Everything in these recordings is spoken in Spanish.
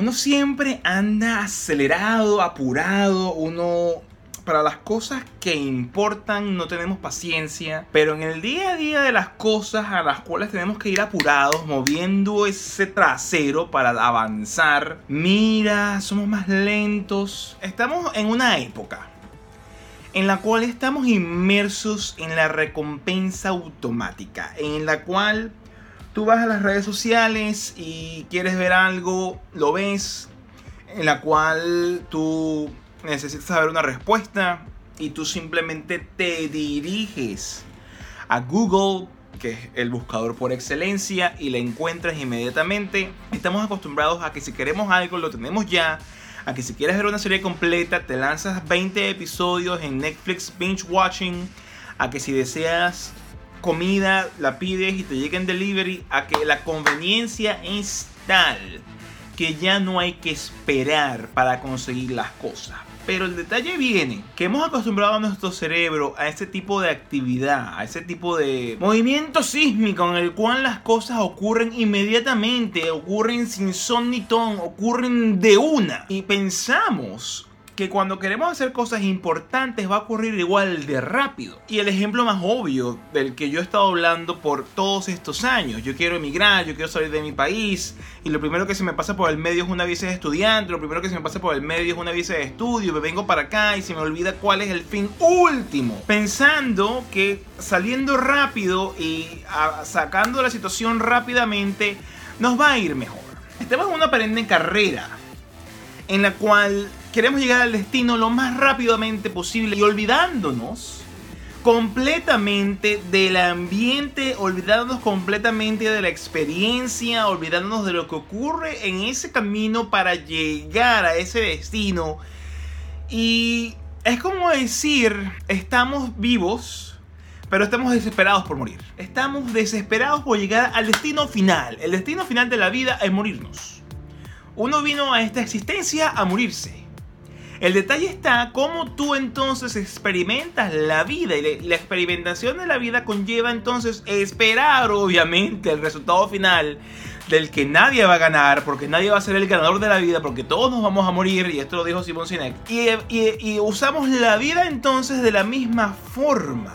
Uno siempre anda acelerado, apurado, uno para las cosas que importan no tenemos paciencia, pero en el día a día de las cosas a las cuales tenemos que ir apurados, moviendo ese trasero para avanzar, mira, somos más lentos. Estamos en una época en la cual estamos inmersos en la recompensa automática, en la cual tú vas a las redes sociales y quieres ver algo, lo ves, en la cual tú necesitas saber una respuesta y tú simplemente te diriges a Google, que es el buscador por excelencia, y la encuentras inmediatamente. Estamos acostumbrados a que si queremos algo lo tenemos ya, a que si quieres ver una serie completa te lanzas 20 episodios en Netflix binge watching, a que si deseas comida, la pides y te llega en delivery, a que la conveniencia es tal que ya no hay que esperar para conseguir las cosas. Pero el detalle viene que hemos acostumbrado a nuestro cerebro a ese tipo de actividad, a ese tipo de movimiento sísmico en el cual las cosas ocurren inmediatamente, ocurren sin son ni ton, ocurren de una. Y pensamos que cuando queremos hacer cosas importantes va a ocurrir igual de rápido. Y el ejemplo más obvio del que yo he estado hablando por todos estos años, yo quiero emigrar, yo quiero salir de mi país, y lo primero que se me pasa por el medio es una visa de estudiante, lo primero que se me pasa por el medio es una visa de estudio, me vengo para acá y se me olvida cuál es el fin último, pensando que saliendo rápido y sacando la situación rápidamente nos va a ir mejor. Estamos en una perenne carrera en la cual queremos llegar al destino lo más rápidamente posible y olvidándonos completamente del ambiente, olvidándonos completamente de la experiencia, olvidándonos de lo que ocurre en ese camino para llegar a ese destino. Y es como decir, estamos vivos, pero estamos desesperados por morir. Estamos desesperados por llegar al destino final. El destino final de la vida es morirnos. Uno vino a esta existencia a morirse. El detalle está cómo tú entonces experimentas la vida y la experimentación de la vida conlleva entonces esperar obviamente el resultado final del que nadie va a ganar, porque nadie va a ser el ganador de la vida, porque todos nos vamos a morir, y esto lo dijo Simón Sinek. Y, y usamos la vida entonces de la misma forma.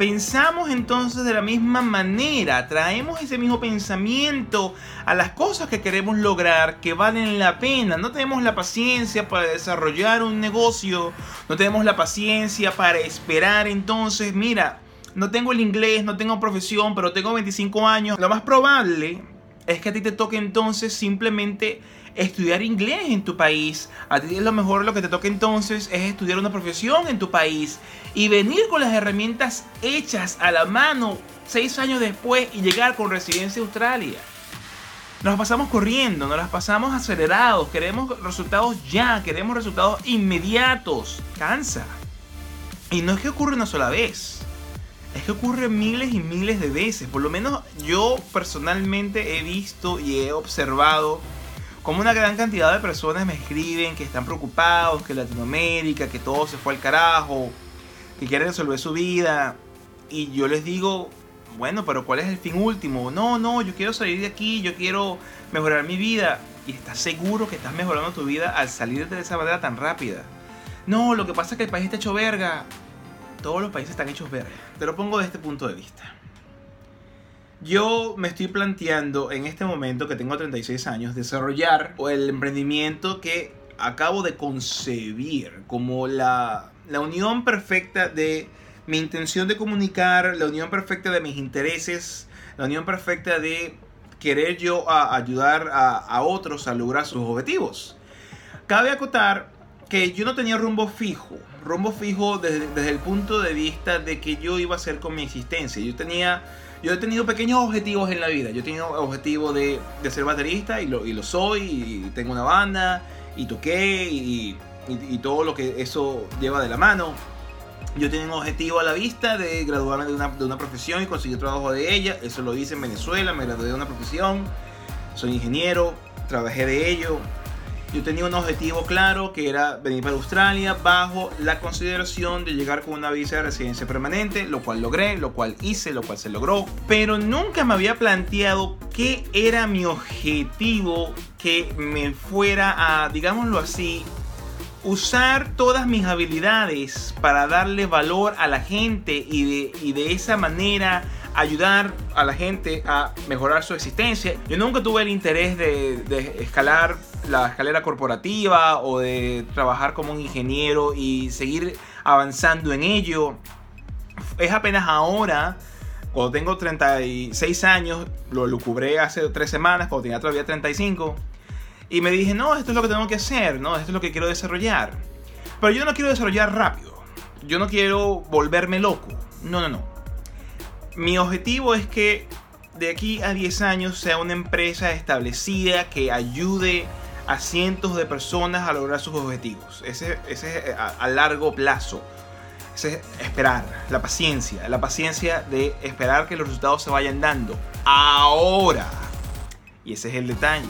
Pensamos entonces de la misma manera, traemos ese mismo pensamiento a las cosas que queremos lograr que valen la pena. No tenemos la paciencia para desarrollar un negocio, no tenemos la paciencia para esperar entonces, mira, no tengo el inglés, no tengo profesión, pero tengo 25 años. Lo más probable es que a ti te toque entonces simplemente estudiar inglés en tu país. A ti lo mejor lo que te toca entonces es estudiar una profesión en tu país y venir con las herramientas hechas a la mano seis años después y llegar con residencia a Australia. Nos pasamos corriendo, nos las pasamos acelerados, queremos resultados ya, queremos resultados inmediatos. Cansa. Y no es que ocurre una sola vez, es que ocurre miles y miles de veces. Por lo menos yo personalmente he visto y he observado como una gran cantidad de personas me escriben que están preocupados, que Latinoamérica, que todo se fue al carajo, que quieren resolver su vida. Y yo les digo, bueno, pero ¿cuál es el fin último? No, no, yo quiero salir de aquí, yo quiero mejorar mi vida. Y estás seguro que estás mejorando tu vida al salir de esa manera tan rápida. No, lo que pasa es que el país está hecho verga. Todos los países están hechos verga. Te lo pongo de este punto de vista. Yo me estoy planteando en este momento que tengo 36 años desarrollar el emprendimiento que acabo de concebir como la, la unión perfecta de mi intención de comunicar, la unión perfecta de mis intereses, la unión perfecta de querer yo ayudar a, otros a lograr sus objetivos. Cabe acotar que yo no tenía rumbo fijo, rumbo fijo desde, desde el punto de vista de que yo iba a hacer con mi existencia. Yo tenía yo he tenido pequeños objetivos en la vida. Yo he tenido objetivo de, de ser baterista y lo, y lo, soy. Y tengo una banda y toqué y, y, todo lo que eso lleva de la mano. Yo tenía un objetivo a la vista de graduarme de una, de una profesión y conseguir trabajo de ella. Eso lo hice en Venezuela, me gradué de una profesión. Soy ingeniero, trabajé de ello. Yo tenía un objetivo claro que era venir para Australia bajo la consideración de llegar con una visa de residencia permanente, lo cual logré, lo cual hice, lo cual se logró. Pero nunca me había planteado qué era mi objetivo que me fuera a, digámoslo así, usar todas mis habilidades para darle valor a la gente y de, y de esa manera ayudar a la gente a mejorar su existencia. Yo nunca tuve el interés de, escalar la escalera corporativa o de trabajar como un ingeniero y seguir avanzando en ello. Es apenas ahora, cuando tengo 36 años, lo lucubré hace tres semanas, cuando tenía todavía 35, y me dije, no, esto es lo que tengo que hacer, no, esto es lo que quiero desarrollar. Pero yo no quiero desarrollar rápido, yo no quiero volverme loco, no, no, no mi objetivo es que de aquí a 10 años sea una empresa establecida que ayude cientos de personas a lograr sus objetivos. Ese, es a, largo plazo. Ese es esperar, la paciencia, la paciencia de esperar que los resultados se vayan dando ahora. Y ese es el detalle.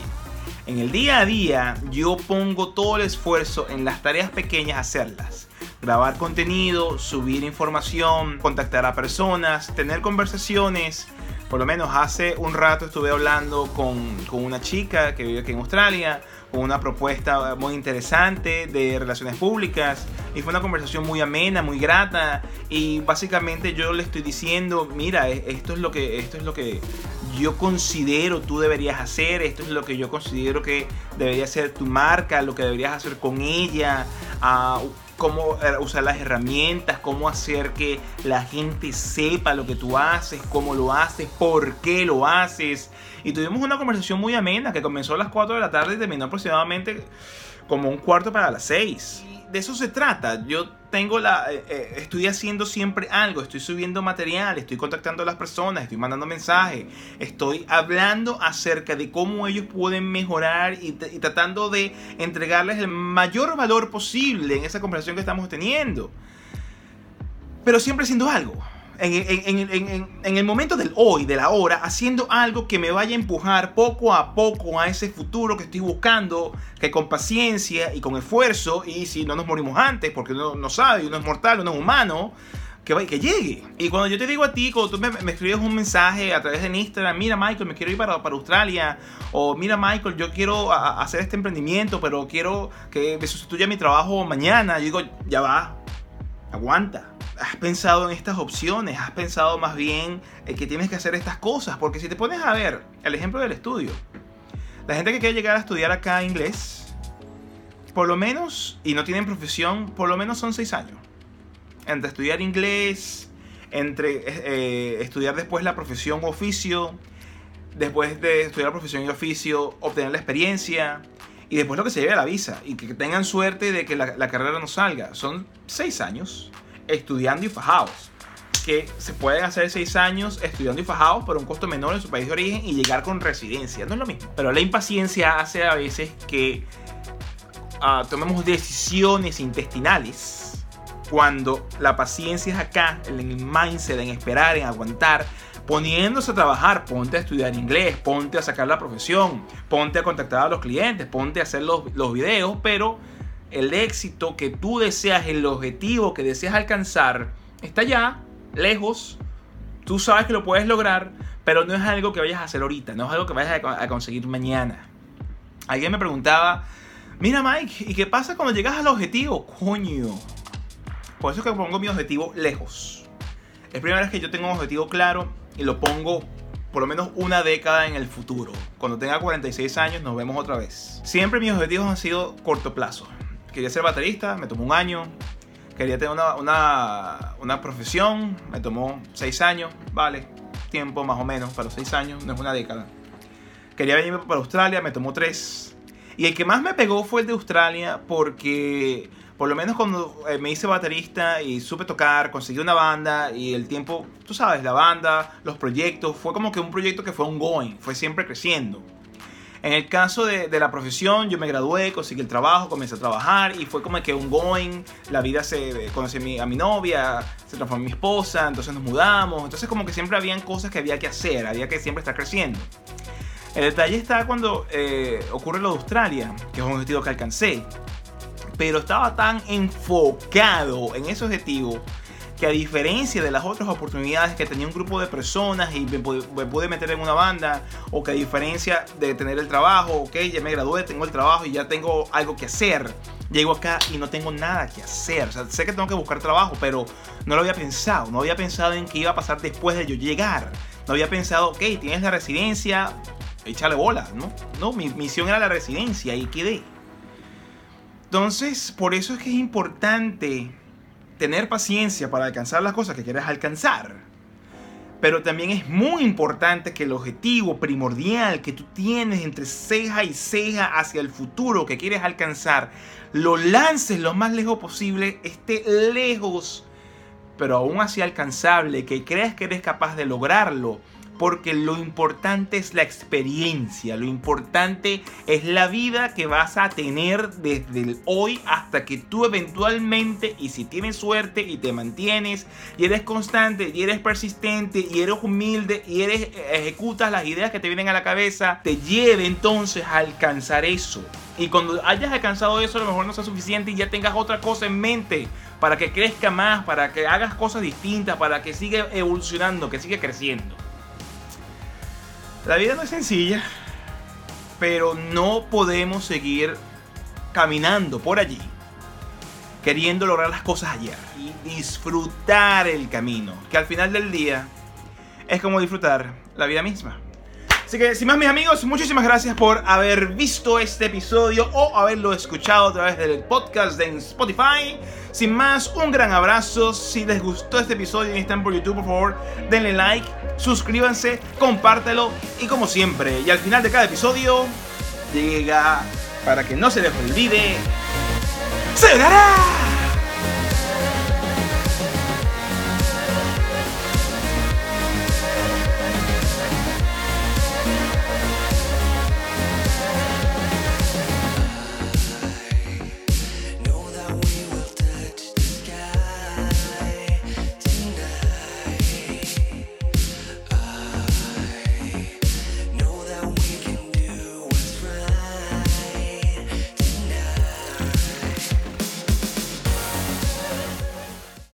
En el día a día yo pongo todo el esfuerzo en las tareas pequeñas a hacerlas grabar contenido, subir información, contactar a personas, tener conversaciones. Por lo menos hace un rato estuve hablando con, con una chica que vive aquí en Australia, con una propuesta muy interesante de relaciones públicas y fue una conversación muy amena, muy grata y básicamente yo le estoy diciendo, mira, e, esto es lo que esto es lo que yo considero tú deberías hacer, esto es lo que yo considero que debería ser tu marca, lo que deberías hacer con ella, uh, cómo eh, usar las herramientas, cómo hacer que la gente sepa lo que tú haces, cómo lo haces, por qué lo haces. Y tuvimos una conversación muy amena que comenzó a las 4 de la tarde y terminó aproximadamente como un cuarto para las 6 de eso se trata. Yo tengo la. Eh, eh, estoy haciendo siempre algo. Estoy subiendo material. Estoy contactando a las personas. Estoy mandando mensajes. Estoy hablando acerca de cómo ellos pueden mejorar y, y, tratando de entregarles el mayor valor posible en esa conversación que estamos teniendo. Pero siempre haciendo algo en, el momento del hoy, de la hora, haciendo algo que me vaya a empujar poco a poco a ese futuro que estoy buscando, que con paciencia y con esfuerzo, y si no nos morimos antes, porque uno no sabe, uno es mortal, uno es humano, que, que llegue. Y cuando yo te digo a ti, cuando tú me, escribes un mensaje a través de Instagram, mira Michael, me quiero ir para, para Australia, o mira Michael, yo quiero hacer este emprendimiento, pero quiero que me sustituya mi trabajo mañana, yo digo, ya va, aguanta has pensado en estas opciones, has pensado más bien que tienes que hacer estas cosas, porque si te pones a ver el ejemplo del estudio, la gente que quiere llegar a estudiar acá inglés, por lo menos, y no tienen profesión, por lo menos son seis años. Entre estudiar inglés, entre eh, estudiar después la profesión oficio, después de estudiar la profesión y oficio, obtener la experiencia, y después lo que se lleve a la visa, y que tengan suerte de que la, la carrera no salga. Son seis años estudiando y fajados. Que se pueden hacer seis años estudiando y fajados por un costo menor en su país de origen y llegar con residencia. No es lo mismo. Pero la impaciencia hace a veces que ah, tomemos decisiones intestinales cuando la paciencia es acá, en el mindset, en esperar, en aguantar, poniéndose a trabajar, ponte a estudiar inglés, ponte a sacar la profesión, ponte a contactar a los clientes, ponte a hacer los, los videos, pero el éxito que tú deseas, el objetivo que deseas alcanzar, está allá, lejos. Tú sabes que lo puedes lograr, pero no es algo que vayas a hacer ahorita, no es algo que vayas a conseguir mañana. Alguien me preguntaba, mira Mike, ¿y qué pasa cuando llegas al objetivo? Coño. Por eso es que pongo mi objetivo lejos. Es primera vez que yo tengo un objetivo claro y lo pongo por lo menos una década en el futuro. Cuando tenga 46 años nos vemos otra vez. Siempre mis objetivos han sido corto plazo quería ser baterista, me tomó un año. Quería tener una, una, profesión, me tomó seis años, vale, tiempo más o menos, para los seis años, no es una década. Quería venirme para Australia, me tomó tres. Y el que más me pegó fue el de Australia porque por lo menos cuando eh, me hice baterista y supe tocar, conseguí una banda y el tiempo, tú sabes, la banda, los proyectos, fue como que un proyecto que fue un going, fue siempre creciendo. En el caso de, la profesión, yo me gradué, conseguí el trabajo, comencé a trabajar y fue como que un going, la vida se conocí a mi, a mi novia, se transformó en mi esposa, entonces nos mudamos, entonces como que siempre habían cosas que había que hacer, había que siempre estar creciendo. El detalle está cuando eh, ocurre lo de Australia, que es un objetivo que alcancé. Pero estaba tan enfocado en ese objetivo que a diferencia de las otras oportunidades que tenía un grupo de personas y me pude, meter en una banda, o que a diferencia de tener el trabajo, ok, ya me gradué, tengo el trabajo y ya tengo algo que hacer, llego acá y no tengo nada que hacer. O sea, sé que tengo que buscar trabajo, pero no lo había pensado, no había pensado en qué iba a pasar después de yo llegar. No había pensado, ok, tienes la residencia, échale bolas, ¿no? No, mi misión era la residencia y quedé. Entonces, por eso es que es importante tener paciencia para alcanzar las cosas que quieres alcanzar. Pero también es muy importante que el objetivo primordial que tú tienes entre ceja y ceja hacia el futuro que quieres alcanzar, lo lances lo más lejos posible, esté lejos, pero aún así alcanzable, que creas que eres capaz de lograrlo porque lo importante es la experiencia, lo importante es la vida que vas a tener desde hoy hasta que tú eventualmente, y si tienes suerte y te mantienes, y eres constante, y eres persistente, y eres humilde, y eres, ejecutas las ideas que te vienen a la cabeza, te lleve entonces a alcanzar eso. Y cuando hayas alcanzado eso, a lo mejor no sea suficiente y ya tengas otra cosa en mente para que crezca más, para que hagas cosas distintas, para que siga evolucionando, que siga creciendo. La vida no es sencilla, pero no podemos seguir caminando por allí queriendo lograr las cosas ayer y disfrutar el camino, que al final del día es como disfrutar la vida misma. Así que, sin más, mis amigos, muchísimas gracias por haber visto este episodio o haberlo escuchado a través del podcast de Spotify. Sin más, un gran abrazo. Si les gustó este episodio y están por YouTube, por favor, denle like, suscríbanse, compártelo y como siempre, y al final de cada episodio, llega para que no se les olvide. ¡Se